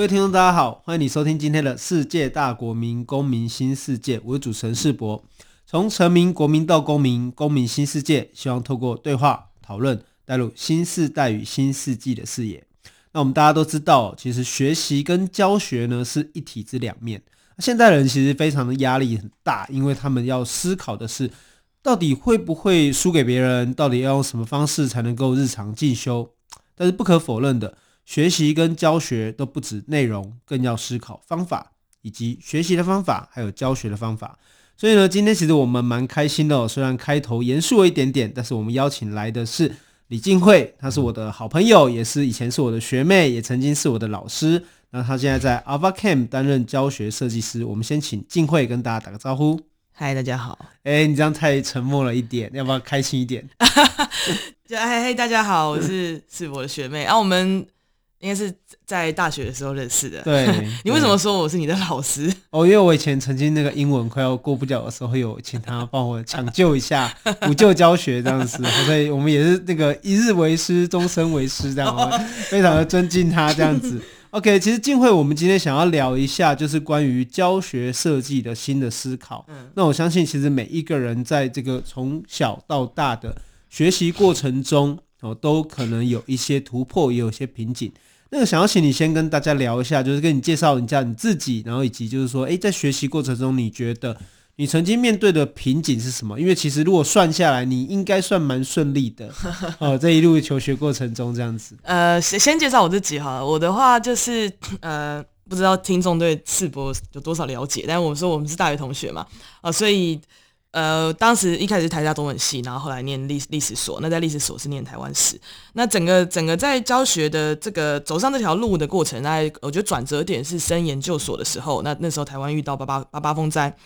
各位听众，大家好，欢迎你收听今天的世界大国民公民新世界。我是主持人世博，从成民、国民到公民，公民新世界，希望透过对话讨论，带入新世代与新世纪的视野。那我们大家都知道，其实学习跟教学呢是一体之两面。现代人其实非常的压力很大，因为他们要思考的是，到底会不会输给别人，到底要用什么方式才能够日常进修。但是不可否认的。学习跟教学都不止内容，更要思考方法，以及学习的方法，还有教学的方法。所以呢，今天其实我们蛮开心的哦。虽然开头严肃了一点点，但是我们邀请来的是李静慧，她是我的好朋友，也是以前是我的学妹，也曾经是我的老师。那她现在在 Ava Camp 担任教学设计师。我们先请静慧跟大家打个招呼。嗨，大家好。哎，你这样太沉默了一点，要不要开心一点？就嗨嗨，大家好，我是是我的学妹。啊、我们。应该是在大学的时候认识的。对，你为什么说我是你的老师？哦，因为我以前曾经那个英文快要过不了的时候，有请他帮我抢救一下，补救教学这样子，所以我们也是那个一日为师，终身为师这样，非常的尊敬他这样子。OK，其实静慧，我们今天想要聊一下，就是关于教学设计的新的思考。嗯，那我相信，其实每一个人在这个从小到大的学习过程中，哦，都可能有一些突破，也有一些瓶颈。那个想要请你先跟大家聊一下，就是跟你介绍一下你自己，然后以及就是说，诶，在学习过程中，你觉得你曾经面对的瓶颈是什么？因为其实如果算下来，你应该算蛮顺利的 哦。这一路求学过程中这样子。呃，先先介绍我自己哈，我的话就是呃，不知道听众对世博有多少了解，但我们说我们是大学同学嘛，啊、呃，所以。呃，当时一开始台大中文系，然后后来念历历史所。那在历史所是念台湾史。那整个整个在教学的这个走上这条路的过程，那我觉得转折点是升研究所的时候。那那时候台湾遇到八八八八风灾，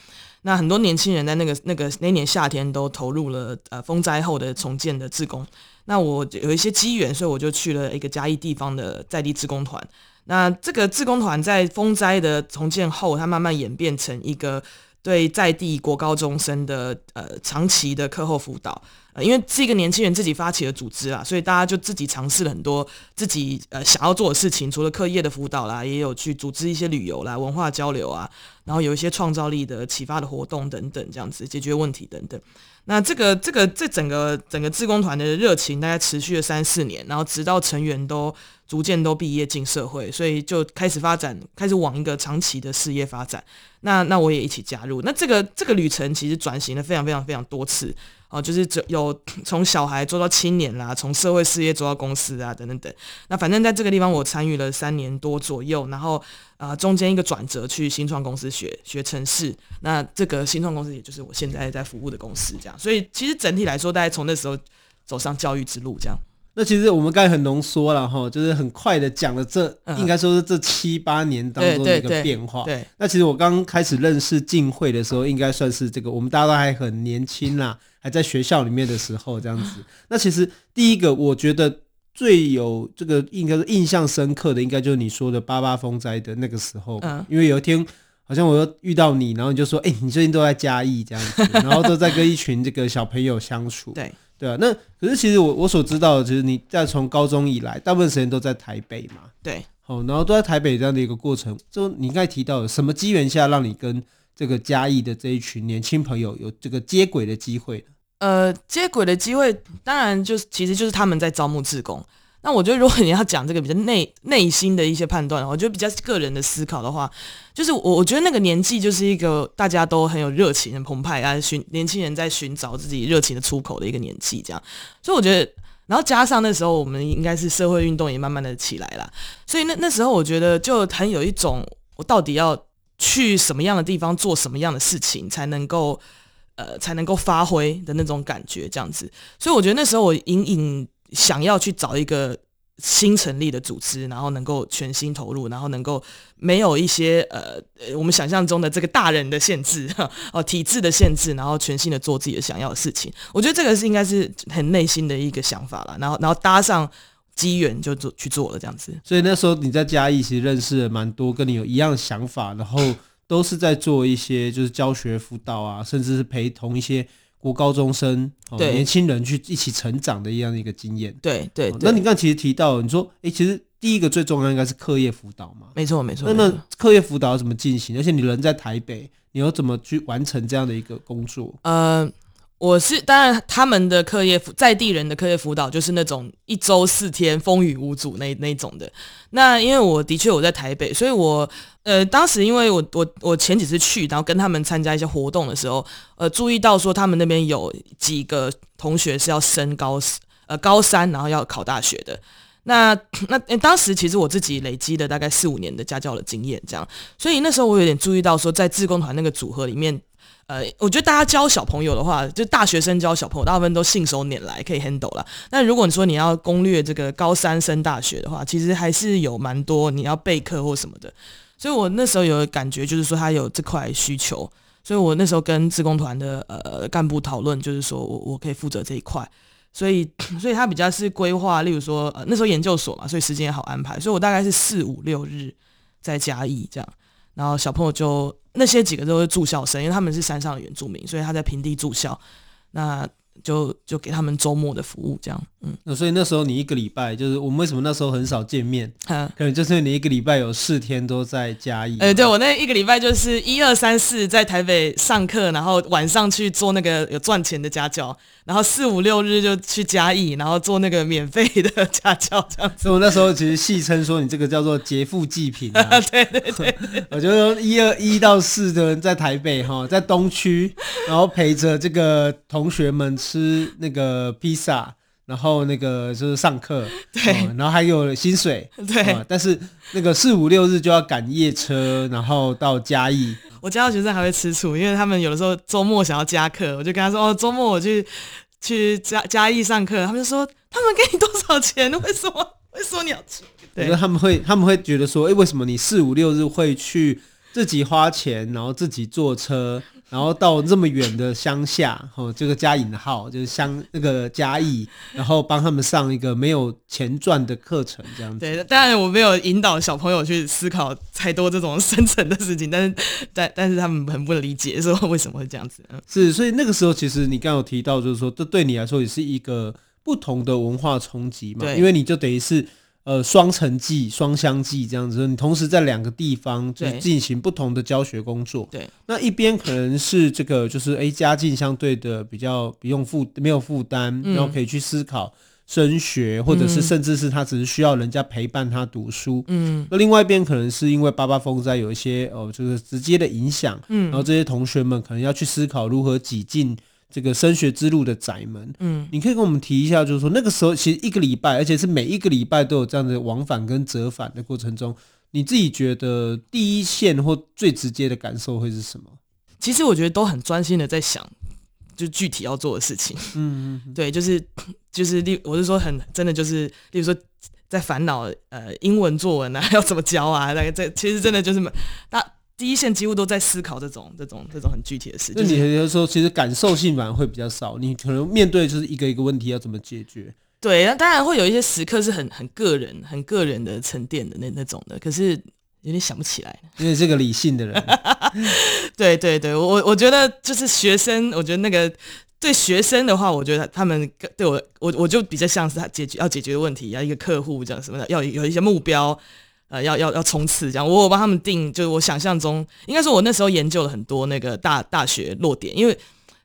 那很多年轻人在那个那个那年夏天都投入了呃风灾后的重建的志工。那我有一些机缘，所以我就去了一个嘉义地方的在地志工团。那这个志工团在风灾的重建后，它慢慢演变成一个。对在地国高中生的呃长期的课后辅导，呃，因为是一个年轻人自己发起的组织啊，所以大家就自己尝试了很多自己呃想要做的事情，除了课业的辅导啦，也有去组织一些旅游啦、文化交流啊，然后有一些创造力的启发的活动等等，这样子解决问题等等。那这个这个这整个整个志工团的热情大概持续了三四年，然后直到成员都逐渐都毕业进社会，所以就开始发展，开始往一个长期的事业发展。那那我也一起加入。那这个这个旅程其实转型了非常非常非常多次哦，就是有从小孩做到青年啦，从社会事业做到公司啊等等等。那反正在这个地方我参与了三年多左右，然后啊、呃、中间一个转折去新创公司学学城市。那这个新创公司也就是我现在在服务的公司，这样。所以其实整体来说，大概从那时候走上教育之路这样。那其实我们刚才很浓缩了哈，就是很快的讲了这，嗯、应该说是这七八年当中的一个变化。那其实我刚开始认识晋慧的时候，应该算是这个我们大家都还很年轻啦，还在学校里面的时候这样子。那其实第一个我觉得最有这个应该是印象深刻的，应该就是你说的八八风灾的那个时候。嗯。因为有一天好像我又遇到你，然后你就说：“哎、欸，你最近都在嘉义这样子，然后都在跟一群这个小朋友相处。”对。对啊，那可是其实我我所知道的，其实你在从高中以来，大部分时间都在台北嘛。对，好，然后都在台北这样的一个过程，就你刚才提到的什么机缘下，让你跟这个嘉义的这一群年轻朋友有这个接轨的机会？呃，接轨的机会，当然就是其实就是他们在招募志工。那我觉得，如果你要讲这个比较内内心的一些判断的话，我觉得比较个人的思考的话，就是我我觉得那个年纪就是一个大家都很有热情、很澎湃啊，寻年轻人在寻找自己热情的出口的一个年纪，这样。所以我觉得，然后加上那时候我们应该是社会运动也慢慢的起来了，所以那那时候我觉得就很有一种，我到底要去什么样的地方做什么样的事情才能够呃才能够发挥的那种感觉，这样子。所以我觉得那时候我隐隐。想要去找一个新成立的组织，然后能够全心投入，然后能够没有一些呃呃我们想象中的这个大人的限制 哦，体制的限制，然后全心的做自己的想要的事情。我觉得这个是应该是很内心的一个想法了，然后然后搭上机缘就做去做了这样子。所以那时候你在嘉义其实认识了蛮多跟你有一样想法，然后都是在做一些就是教学辅导啊，甚至是陪同一些。国高中生，哦、对年轻人去一起成长的一样的一个经验。对对，那你刚才其实提到，你说，哎、欸，其实第一个最重要应该是课业辅导嘛。没错没错。那那课业辅导要怎么进行？而且你人在台北，你要怎么去完成这样的一个工作？呃。我是当然，他们的课业在地人的课业辅导就是那种一周四天风雨无阻那那种的。那因为我的确我在台北，所以我呃当时因为我我我前几次去，然后跟他们参加一些活动的时候，呃注意到说他们那边有几个同学是要升高呃高三，然后要考大学的。那那当时其实我自己累积了大概四五年的家教的经验，这样，所以那时候我有点注意到说，在志工团那个组合里面。呃，我觉得大家教小朋友的话，就大学生教小朋友，大部分都信手拈来，可以 handle 了。但如果你说你要攻略这个高三升大学的话，其实还是有蛮多你要备课或什么的。所以我那时候有感觉，就是说他有这块需求，所以我那时候跟自工团的呃干部讨论，就是说我我可以负责这一块。所以，所以他比较是规划，例如说呃那时候研究所嘛，所以时间也好安排。所以我大概是四五六日在嘉义这样，然后小朋友就。那些几个都是住校生，因为他们是山上的原住民，所以他在平地住校，那就就给他们周末的服务，这样，嗯。那所以那时候你一个礼拜，就是我们为什么那时候很少见面？可能就是你一个礼拜有四天都在嘉义。哎、欸，对我那一个礼拜就是一二三四在台北上课，然后晚上去做那个有赚钱的家教。然后四五六日就去嘉义，然后做那个免费的家教这样子。所以我那时候其实戏称说你这个叫做劫富济贫啊。对对对，我觉得一二一到四的人在台北哈，在东区，然后陪着这个同学们吃那个披萨，然后那个就是上课，对，然后还有薪水，对。但是那个四五六日就要赶夜车，然后到嘉义。我家的学生还会吃醋，因为他们有的时候周末想要加课，我就跟他说：“哦，周末我去去嘉嘉义上课。”他们就说：“他们给你多少钱？为什么？为什么你要去？”对，他们会他们会觉得说：“哎、欸，为什么你四五六日会去自己花钱，然后自己坐车？”然后到这么远的乡下，哦，这个加引号就是乡那个嘉义，然后帮他们上一个没有钱赚的课程，这样子。对，当然我没有引导小朋友去思考太多这种深层的事情，但是但但是他们很不理解，说为什么会这样子。是，所以那个时候其实你刚有提到，就是说这对你来说也是一个不同的文化冲击嘛，因为你就等于是。呃，双城记、双乡记这样子，你同时在两个地方就进行不同的教学工作。对，那一边可能是这个，就是哎，家境相对的比较不用负没有负担，嗯，然后可以去思考升学，或者是甚至是他只是需要人家陪伴他读书。嗯，那另外一边可能是因为八八风灾有一些哦，就是直接的影响。嗯，然后这些同学们可能要去思考如何挤进。这个升学之路的窄门，嗯，你可以跟我们提一下，就是说那个时候其实一个礼拜，而且是每一个礼拜都有这样的往返跟折返的过程中，你自己觉得第一线或最直接的感受会是什么？其实我觉得都很专心的在想，就具体要做的事情，嗯嗯，对，就是就是例，我是说很真的就是，例如说在烦恼呃英文作文啊 要怎么教啊，那个这其实真的就是大。第一线几乎都在思考这种、这种、这种很具体的事情。那你有时候其实感受性反而会比较少，你可能面对就是一个一个问题要怎么解决。对，那当然会有一些时刻是很很个人、很个人的沉淀的那那种的，可是有点想不起来。因为是个理性的人。对对对，我我觉得就是学生，我觉得那个对学生的话，我觉得他们对我我我就比较像是他解决要解决的问题，要一个客户这样什么的，要有一些目标。呃，要要要冲刺这样，我有帮他们定，就是我想象中，应该说我那时候研究了很多那个大大学落点，因为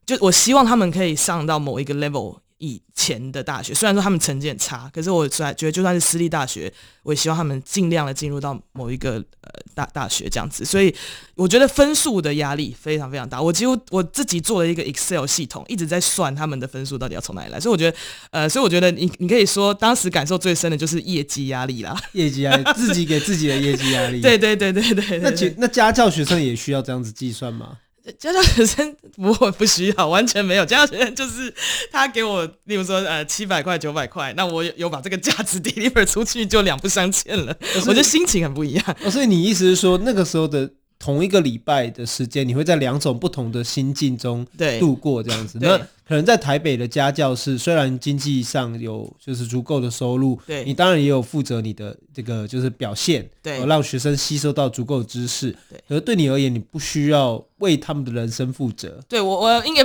就我希望他们可以上到某一个 level。以前的大学，虽然说他们成绩很差，可是我觉得就算是私立大学，我也希望他们尽量的进入到某一个呃大大学这样子。所以我觉得分数的压力非常非常大。我几乎我自己做了一个 Excel 系统，一直在算他们的分数到底要从哪里来。所以我觉得，呃，所以我觉得你你可以说，当时感受最深的就是业绩压力啦，业绩压力，自己给自己的业绩压力。对对对对对，对。那那家教学生也需要这样子计算吗？家教学生不会不需要，完全没有。家教学生就是他给我，例如说呃七百块九百块，那我有把这个价值 deliver 出去，就两不相欠了。我觉得心情很不一样。哦，所以你意思是说那个时候的？同一个礼拜的时间，你会在两种不同的心境中度过这样子。那可能在台北的家教是，虽然经济上有就是足够的收入，对你当然也有负责你的这个就是表现，对，让学生吸收到足够的知识。对，可是对你而言，你不需要为他们的人生负责。对我，我应该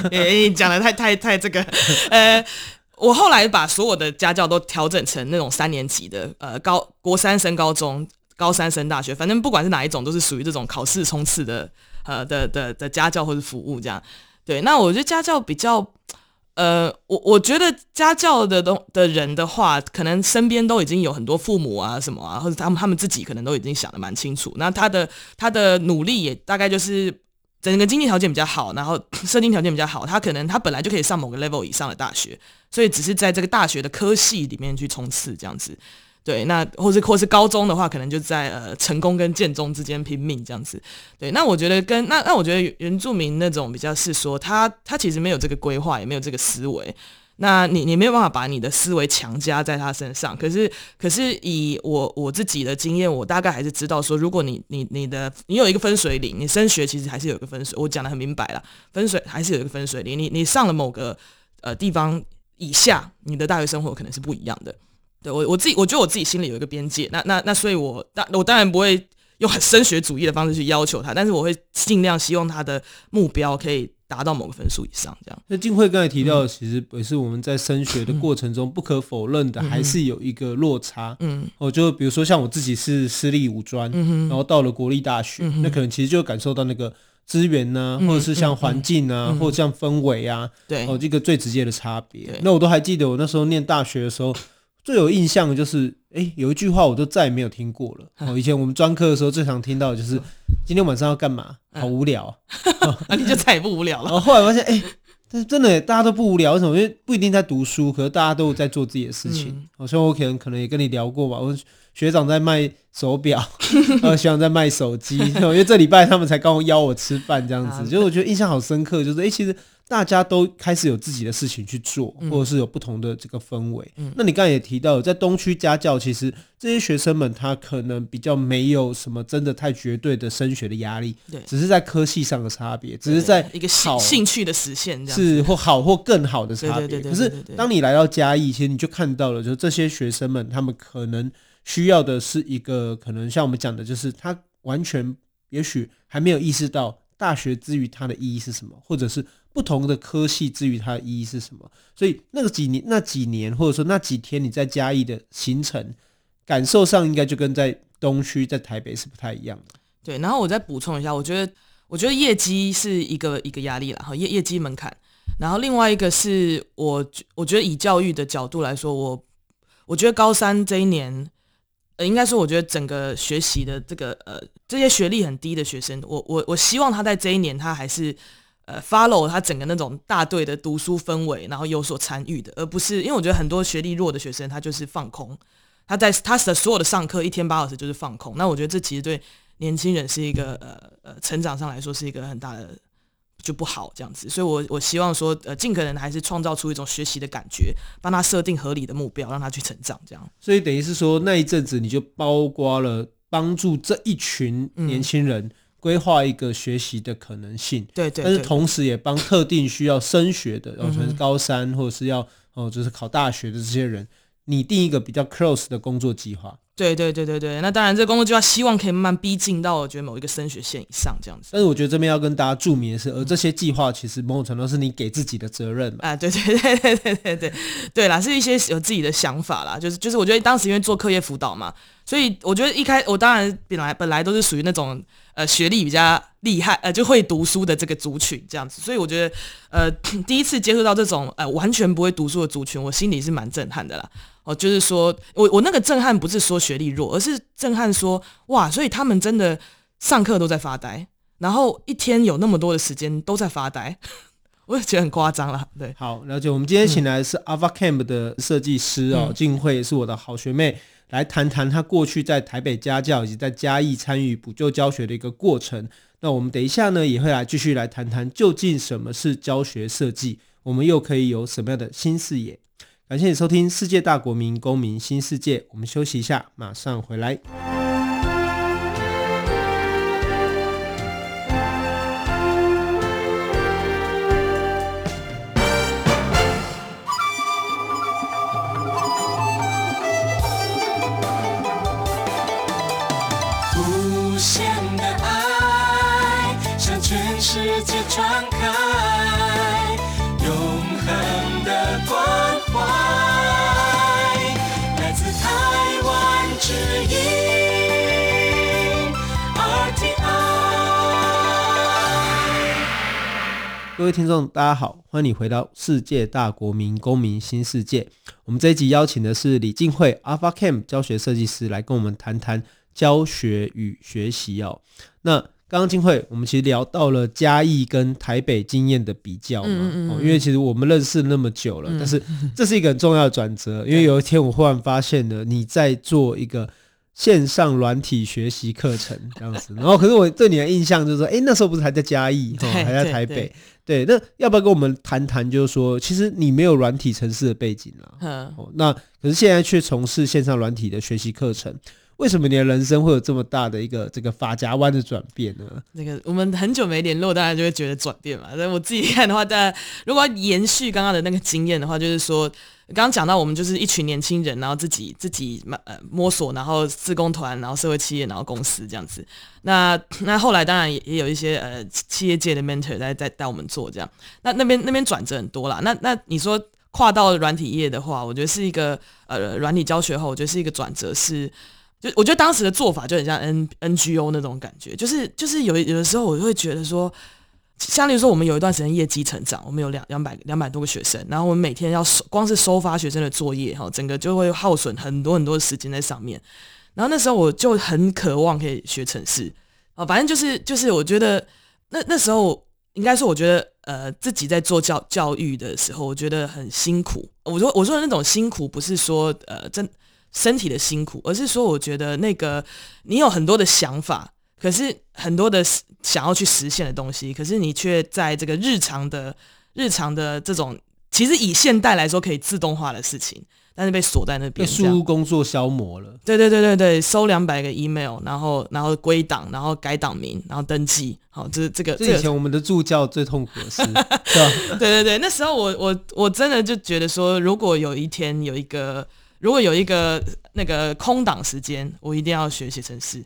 讲的太太太这个，呃，我后来把所有的家教都调整成那种三年级的，呃，高国三升高中。高三升大学，反正不管是哪一种，都是属于这种考试冲刺的，呃的的的家教或者服务这样。对，那我觉得家教比较，呃，我我觉得家教的东的人的话，可能身边都已经有很多父母啊什么啊，或者他们他们自己可能都已经想得蛮清楚。那他的他的努力也大概就是整个经济条件比较好，然后设定条件比较好，他可能他本来就可以上某个 level 以上的大学，所以只是在这个大学的科系里面去冲刺这样子。对，那或是或是高中的话，可能就在呃成功跟建中之间拼命这样子。对，那我觉得跟那那我觉得原住民那种比较是说，他他其实没有这个规划，也没有这个思维。那你你没有办法把你的思维强加在他身上。可是可是以我我自己的经验，我大概还是知道说，如果你你你的你有一个分水岭，你升学其实还是有一个分水。我讲得很明白了，分水还是有一个分水岭。你你上了某个呃地方以下，你的大学生活可能是不一样的。对我我自己，我觉得我自己心里有一个边界，那那那，所以我当我当然不会用很升学主义的方式去要求他，但是我会尽量希望他的目标可以达到某个分数以上，这样。那静慧刚才提到的，其实也是我们在升学的过程中不可否认的，还是有一个落差。嗯，哦，就比如说像我自己是私立五专，然后到了国立大学，那可能其实就感受到那个资源呢，或者是像环境啊，或者像氛围啊，对，哦，这个最直接的差别。那我都还记得我那时候念大学的时候。最有印象的就是，哎、欸，有一句话我都再也没有听过了。哦，以前我们专科的时候最常听到的就是，今天晚上要干嘛？好无聊，啊，你就再也不无聊了。然 后后来发现，哎、欸，但是真的大家都不无聊，为什么？因为不一定在读书，可是大家都在做自己的事情。好像、嗯、我可能可能也跟你聊过吧，我学长在卖手表，呃，学长在卖手机，因为这礼拜他们才刚邀我吃饭，这样子，就是我觉得印象好深刻，就是哎、欸，其实。大家都开始有自己的事情去做，或者是有不同的这个氛围。嗯、那你刚才也提到，在东区家教，其实这些学生们他可能比较没有什么真的太绝对的升学的压力，对，只是在科系上的差别，只是在一个兴兴趣的实现，是或好或更好的差别。可是当你来到嘉义，其实你就看到了，就是这些学生们他们可能需要的是一个，可能像我们讲的，就是他完全也许还没有意识到大学之于他的意义是什么，或者是。不同的科系至于它的意义是什么？所以那个几年、那几年，或者说那几天你在嘉义的行程感受上，应该就跟在东区、在台北是不太一样的。对，然后我再补充一下，我觉得，我觉得业绩是一个一个压力了，哈，业业绩门槛。然后另外一个是我，我觉得以教育的角度来说，我我觉得高三这一年，呃，应该说我觉得整个学习的这个呃这些学历很低的学生，我我我希望他在这一年他还是。呃，follow 他整个那种大队的读书氛围，然后有所参与的，而不是因为我觉得很多学历弱的学生，他就是放空，他在他的所有的上课一天八小时就是放空。那我觉得这其实对年轻人是一个呃呃成长上来说是一个很大的就不好这样子。所以我我希望说，呃，尽可能还是创造出一种学习的感觉，帮他设定合理的目标，让他去成长这样。所以等于是说那一阵子你就包括了帮助这一群年轻人。嗯规划一个学习的可能性，对对，但是同时也帮特定需要升学的，然后是高三或者是要哦，就是考大学的这些人，拟定一个比较 close 的工作计划。对对对对对，那当然，这个工作计划希望可以慢慢逼近到我觉得某一个升学线以上这样子。但是我觉得这边要跟大家注明的是，而这些计划其实某种程度是你给自己的责任嘛。啊，对对对对对对对，对啦，是一些有自己的想法啦，就是就是我觉得当时因为做课业辅导嘛，所以我觉得一开我当然本来本来都是属于那种呃学历比较厉害呃就会读书的这个族群这样子，所以我觉得呃 第一次接触到这种呃完全不会读书的族群，我心里是蛮震撼的啦。哦，就是说我我那个震撼不是说学历弱，而是震撼说哇，所以他们真的上课都在发呆，然后一天有那么多的时间都在发呆。我也觉得很夸张了。对，好，了解。我们今天请来的是 Ava Camp 的设计师哦，静、嗯、慧是我的好学妹，来谈谈她过去在台北家教以及在嘉义参与补救教学的一个过程。那我们等一下呢，也会来继续来谈谈究竟什么是教学设计，我们又可以有什么样的新视野？感谢你收听《世界大国民公民新世界》，我们休息一下，马上回来。位听众，大家好，欢迎你回到世界大国民公民新世界。我们这一集邀请的是李静慧 Ava Camp 教学设计师来跟我们谈谈教学与学习哦。那刚刚静慧，我们其实聊到了嘉义跟台北经验的比较嘛，嗯嗯嗯，因为其实我们认识那么久了，嗯、但是这是一个很重要的转折，因为有一天我忽然发现了你在做一个。线上软体学习课程这样子，然后可是我对你的印象就是说，哎、欸，那时候不是还在嘉义，哦，还在台北，对，那要不要跟我们谈谈？就是说，其实你没有软体城市的背景啦，嗯，哦，那可是现在却从事线上软体的学习课程。为什么你的人生会有这么大的一个这个发夹弯的转变呢？那个我们很久没联络，大家就会觉得转变嘛。但我自己看的话，大家如果要延续刚刚的那个经验的话，就是说刚刚讲到我们就是一群年轻人，然后自己自己摸呃摸索，然后自工团，然后社会企业，然后公司这样子。那那后来当然也也有一些呃企业界的 mentor 在在带我们做这样。那那边那边转折很多啦。那那你说跨到软体业的话，我觉得是一个呃软体教学后，我觉得是一个转折是。就我觉得当时的做法就很像 N NGO 那种感觉，就是就是有有的时候我就会觉得说，相当于说我们有一段时间业绩成长，我们有两两百两百多个学生，然后我们每天要收光是收发学生的作业哈，整个就会耗损很多很多时间在上面。然后那时候我就很渴望可以学程式啊，反正就是就是我觉得那那时候应该说我觉得呃自己在做教教育的时候，我觉得很辛苦。我说我说的那种辛苦不是说呃真。身体的辛苦，而是说，我觉得那个你有很多的想法，可是很多的想要去实现的东西，可是你却在这个日常的、日常的这种，其实以现代来说可以自动化的事情，但是被锁在那边，被输入工作消磨了。对对对对对，收两百个 email，然后然后归档，然后改档名，然后登记，好，这这个这以前我们的助教最痛苦的事，对对对，那时候我我我真的就觉得说，如果有一天有一个。如果有一个那个空档时间，我一定要学写程式，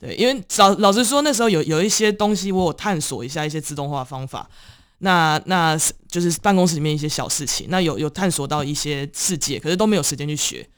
对，因为老老实说，那时候有有一些东西，我有探索一下一些自动化方法，那那就是办公室里面一些小事情，那有有探索到一些世界，可是都没有时间去学，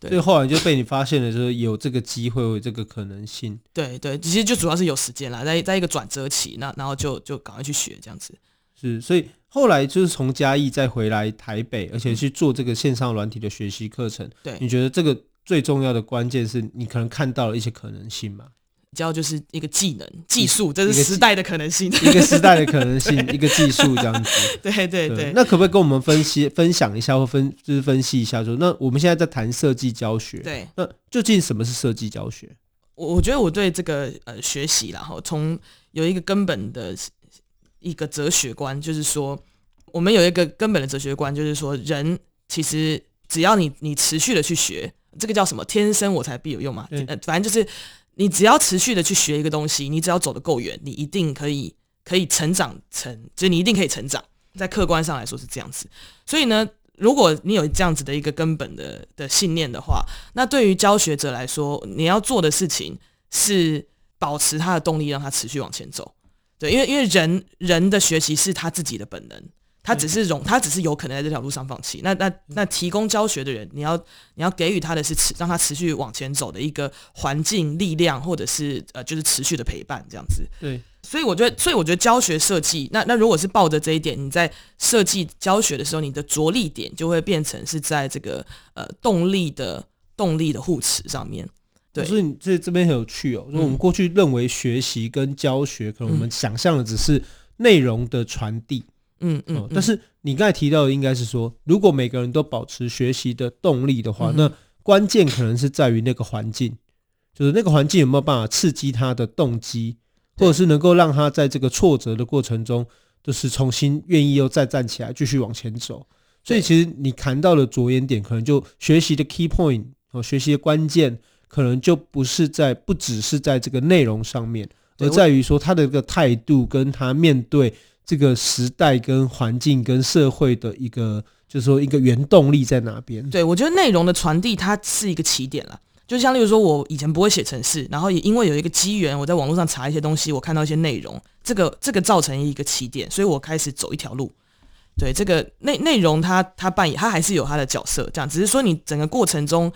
对，所以后来就被你发现了，就是有这个机会，有这个可能性，对对，其实就主要是有时间啦，在在一个转折期，那然后就就赶快去学这样子，是，所以。后来就是从嘉义再回来台北，而且去做这个线上软体的学习课程。对，你觉得这个最重要的关键是你可能看到了一些可能性吗？教就是一个技能、技术，这是时代的可能性，一个时代的可能性，一个技术这样子。对对对，对。那可不可以跟我们分析、分享一下，或分就是分析一下说，说那我们现在在谈设计教学，对，那究竟什么是设计教学？我我觉得我对这个呃学习，然后从有一个根本的。一个哲学观，就是说，我们有一个根本的哲学观，就是说，人其实只要你你持续的去学，这个叫什么？天生我才必有用嘛。呃，反正就是你只要持续的去学一个东西，你只要走得够远，你一定可以可以成长成，就是你一定可以成长。在客观上来说是这样子。所以呢，如果你有这样子的一个根本的的信念的话，那对于教学者来说，你要做的事情是保持他的动力，让他持续往前走。对，因为因为人人的学习是他自己的本能，他只是容，他只是有可能在这条路上放弃。那那那提供教学的人，你要你要给予他的是持让他持续往前走的一个环境、力量，或者是呃，就是持续的陪伴这样子。对，所以我觉得，所以我觉得教学设计，那那如果是抱着这一点，你在设计教学的时候，你的着力点就会变成是在这个呃动力的动力的护持上面。所以你这这边很有趣哦。说我们过去认为学习跟教学，可能我们想象的只是内容的传递，嗯嗯，嗯。但是你刚才提到的应该是说，如果每个人都保持学习的动力的话，嗯、那关键可能是在于那个环境，就是那个环境有没有办法刺激他的动机，或者是能够让他在这个挫折的过程中，就是重新愿意又再站起来继续往前走。所以其实你谈到的着眼点，可能就学习的 key point 哦，学习的关键可能就不是在，不只是在这个内容上面，而在于说他的一个态度，跟他面对这个时代、跟环境、跟社会的一个，就是说一个原动力在哪边。对，我觉得内容的传递它是一个起点了，就像例如说我以前不会写程式，然后也因为有一个机缘，我在网络上查一些东西，我看到一些内容，这个这个造成一个起点，所以我开始走一条路。对这个内内容他，他他扮演它还是有它的角色，这样只是说你整个过程中，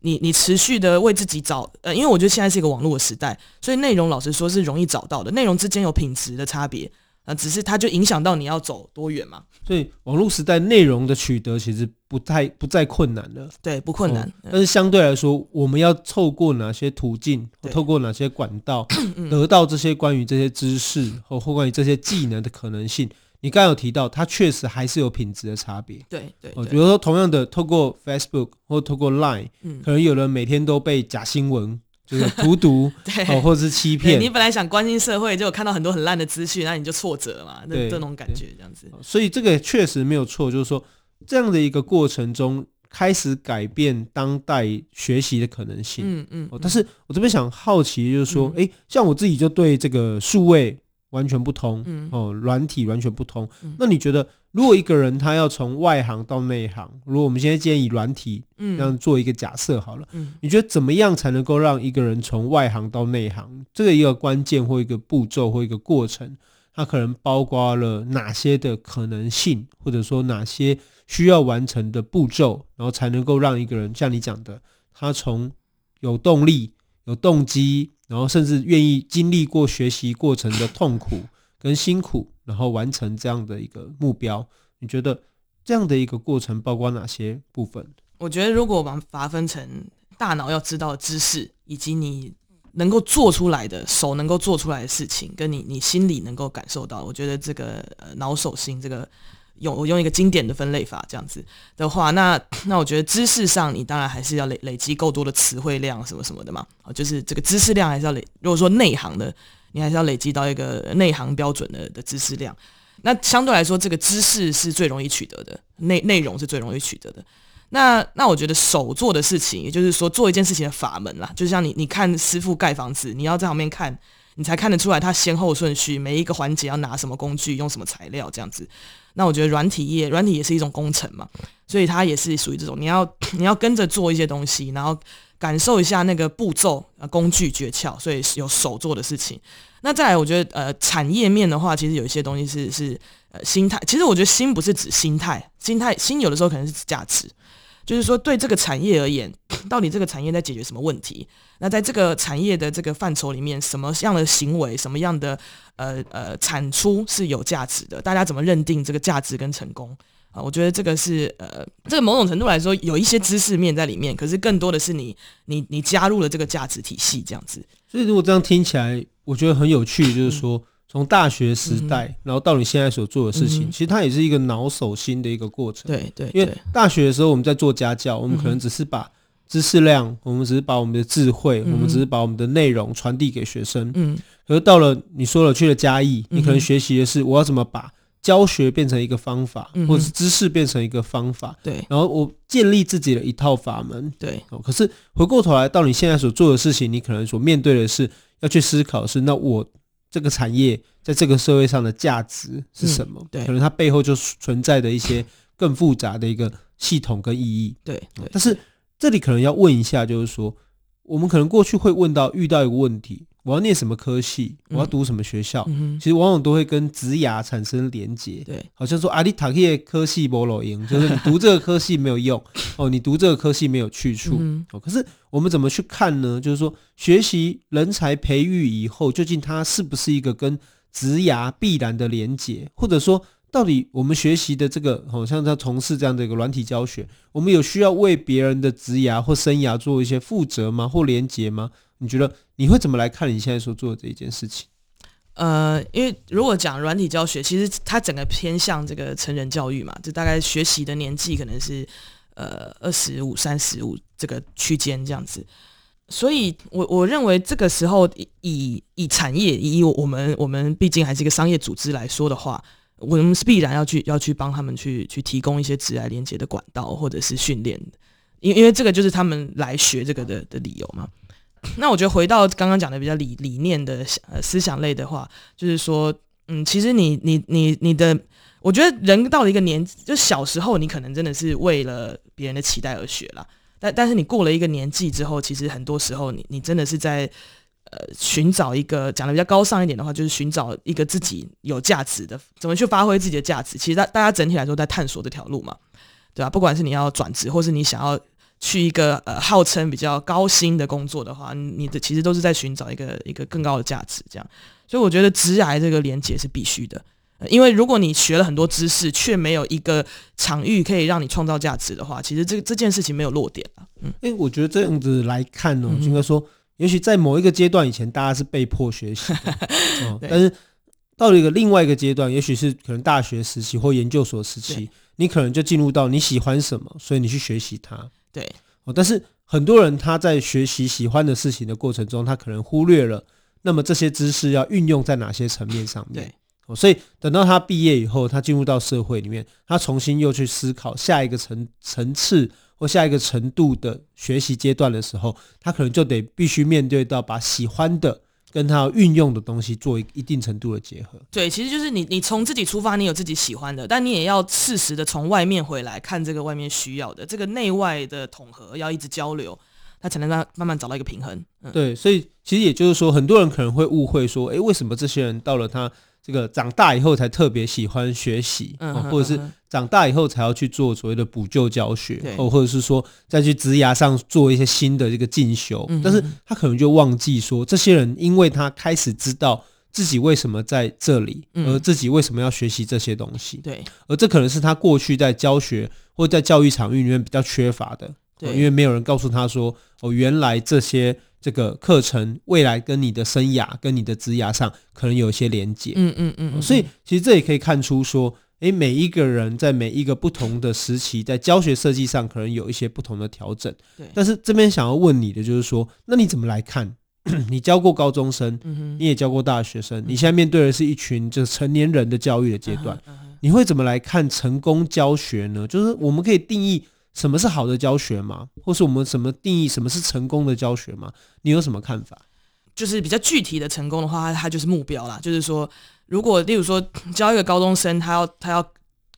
你你持续的为自己找，呃，因为我觉得现在是一个网络的时代，所以内容老实说是容易找到的，内容之间有品质的差别，呃，只是它就影响到你要走多远嘛。所以网络时代内容的取得其实不太不再困难了，对，不困难。哦，但是相对来说，我们要透过哪些途径，透过哪些管道，得到这些关于这些知识或或关于这些技能的可能性。你刚刚有提到，它确实还是有品质的差别。对对，哦，比如说同样的，透过 Facebook 或透过 Line，嗯，可能有人每天都被假新闻就是荼毒，对，哦，或者是欺骗。你本来想关心社会，结果看到很多很烂的资讯，那你就挫折了嘛，那这种感觉这样子。所以这个确实没有错，就是说这样的一个过程中，开始改变当代学习的可能性。嗯嗯。哦，但是我这边想好奇，就是说，哎，像我自己就对这个数位。完全不同，嗯、哦，软体完全不同。嗯、那你觉得，如果一个人他要从外行到内行，如果我们现在建议软体这样做一个假设好了，嗯、你觉得怎么样才能够让一个人从外行到内行？这个一个关键或一个步骤或一个过程，它可能包括了哪些的可能性，或者说哪些需要完成的步骤，然后才能够让一个人像你讲的，他从有动力、有动机。然后甚至愿意经历过学习过程的痛苦跟辛苦，然后完成这样的一个目标。你觉得这样的一个过程包括哪些部分？我觉得如果把它分成大脑要知道的知识，以及你能够做出来的手能够做出来的事情，跟你你心里能够感受到，我觉得这个呃脑手心这个。用我用一个经典的分类法这样子的话，那 那我觉得知识上你当然还是要累累积够多的词汇量什么什么的嘛，啊，就是这个知识量还是要累。如果说内行的，你还是要累积到一个内行标准的的知识量。那相对来说，这个知识是最容易取得的，内内容是最容易取得的。那那我觉得手做的事情，也就是说做一件事情的法门啦，就像你你看师傅盖房子，你要在旁边看。你才看得出来它先后顺序，每一个环节要拿什么工具，用什么材料这样子。那我觉得软体业，软体也是一种工程嘛，所以它也是属于这种，你要你要跟着做一些东西，然后感受一下那个步骤、工具诀窍，所以有手做的事情。那再来，我觉得呃产业面的话，其实有一些东西是是呃心态。其实我觉得心不是指心态，心态心有的时候可能是指价值。就是说，对这个产业而言，到底这个产业在解决什么问题？那在这个产业的这个范畴里面，什么样的行为，什么样的呃呃产出是有价值的？大家怎么认定这个价值跟成功啊？我觉得这个是呃，这个某种程度来说有一些知识面在里面，可是更多的是你你你加入了这个价值体系这样子。所以如果这样听起来，我觉得很有趣，就是说。从大学时代，然后到你现在所做的事情，其实它也是一个脑手心的一个过程。对对，因为大学的时候我们在做家教，我们可能只是把知识量，我们只是把我们的智慧，我们只是把我们的内容传递给学生。嗯。可是到了你说了去了嘉义，你可能学习的是我要怎么把教学变成一个方法，或者是知识变成一个方法。对。然后我建立自己的一套法门。对。可是回过头来到你现在所做的事情，你可能所面对的是要去思考是那我。这个产业在这个社会上的价值是什么？嗯、对，可能它背后就存在的一些 更复杂的一个系统跟意义。对，对，但是这里可能要问一下，就是说，我们可能过去会问到遇到一个问题。我要念什么科系？我要读什么学校？嗯、其实往往都会跟职涯产生连结。对，好像说阿里塔克科系没路用，就是你读这个科系没有用哦，你读这个科系没有去处。嗯、哦，可是我们怎么去看呢？就是说，学习人才培育以后，究竟它是不是一个跟职涯必然的连结？或者说，到底我们学习的这个，好像在从事这样的一个软体教学，我们有需要为别人的职涯或生涯做一些负责吗？或连结吗？你觉得你会怎么来看你现在所做的这一件事情？呃，因为如果讲软体教学，其实它整个偏向这个成人教育嘛，就大概学习的年纪可能是呃二十五、三十五这个区间这样子。所以我我认为这个时候以以产业以我们我们毕竟还是一个商业组织来说的话，我们是必然要去要去帮他们去去提供一些职涯连接的管道或者是训练，因因为这个就是他们来学这个的的理由嘛。那我觉得回到刚刚讲的比较理理念的呃思想类的话，就是说，嗯，其实你你你你的，我觉得人到了一个年纪，就小时候你可能真的是为了别人的期待而学啦，但但是你过了一个年纪之后，其实很多时候你你真的是在呃寻找一个讲的比较高尚一点的话，就是寻找一个自己有价值的，怎么去发挥自己的价值。其实大大家整体来说在探索这条路嘛，对吧？不管是你要转职，或是你想要。去一个呃号称比较高薪的工作的话，你的其实都是在寻找一个一个更高的价值，这样。所以我觉得职涯这个连接是必须的，因为如果你学了很多知识，却没有一个场域可以让你创造价值的话，其实这这件事情没有落点啊。嗯，哎，我觉得这样子来看呢，应该说，也许在某一个阶段以前，大家是被迫学习，哦，但是到了一个另外一个阶段，也许是可能大学时期或研究所时期，你可能就进入到你喜欢什么，所以你去学习它。对，哦，但是很多人他在学习喜欢的事情的过程中，他可能忽略了，那么这些知识要运用在哪些层面上面？对，哦，所以等到他毕业以后，他进入到社会里面，他重新又去思考下一个层层次或下一个程度的学习阶段的时候，他可能就得必须面对到把喜欢的。跟他运用的东西做一一定程度的结合，对，其实就是你你从自己出发，你有自己喜欢的，但你也要适时的从外面回来看这个外面需要的，这个内外的统合要一直交流，他才能让慢慢找到一个平衡。嗯、对，所以其实也就是说，很多人可能会误会说，诶，为什么这些人到了他。这个长大以后才特别喜欢学习，嗯、或者是长大以后才要去做所谓的补救教学，哦，或者是说再去职涯上做一些新的这个进修，但是他可能就忘记说，这些人因为他开始知道自己为什么在这里，而自己为什么要学习这些东西，对，而这可能是他过去在教学或者在教育场域里面比较缺乏的，对，因为没有人告诉他说，哦，原来这些。这个课程未来跟你的生涯、跟你的职涯上可能有一些连接，嗯嗯嗯，所以其实这也可以看出说，诶，每一个人在每一个不同的时期，在教学设计上可能有一些不同的调整。对，但是这边想要问你的就是说，那你怎么来看？你教过高中生，你也教过大学生，你现在面对的是一群就是成年人的教育的阶段，你会怎么来看成功教学呢？就是我们可以定义。什么是好的教学吗？或是我们什么定义什么是成功的教学吗？你有什么看法？就是比较具体的成功的话，它就是目标啦。就是说，如果例如说教一个高中生，他要他要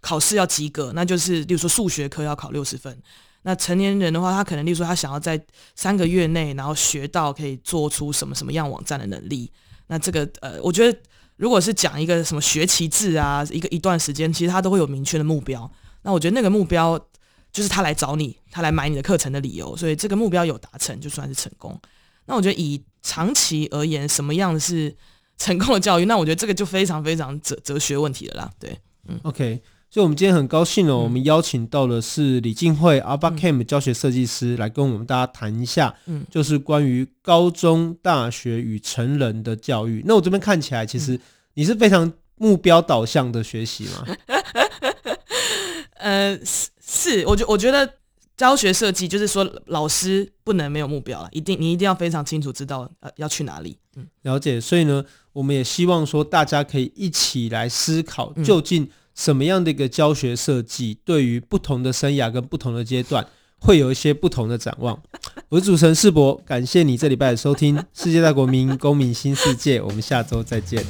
考试要及格，那就是例如说数学科要考六十分。那成年人的话，他可能例如说他想要在三个月内，然后学到可以做出什么什么样网站的能力。那这个呃，我觉得如果是讲一个什么学期制啊，一个一段时间，其实他都会有明确的目标。那我觉得那个目标。就是他来找你，他来买你的课程的理由，所以这个目标有达成，就算是成功。那我觉得以长期而言，什么样是成功的教育？那我觉得这个就非常非常哲哲学问题了啦。对，嗯，OK。所以，我们今天很高兴哦，我们邀请到的是李静慧 AlbaCamp 教学设计师来跟我们大家谈一下，嗯，就是关于高中、大学与成人的教育。那我这边看起来，其实你是非常目标导向的学习吗？呃。是，我觉我觉得教学设计就是说，老师不能没有目标了，一定你一定要非常清楚知道呃要去哪里。嗯，了解。所以呢，我们也希望说大家可以一起来思考，究竟什么样的一个教学设计对于不同的生涯跟不同的阶段会有一些不同的展望。我是主持人世博，感谢你这礼拜的收听《世界大国民公民新世界》，我们下周再见。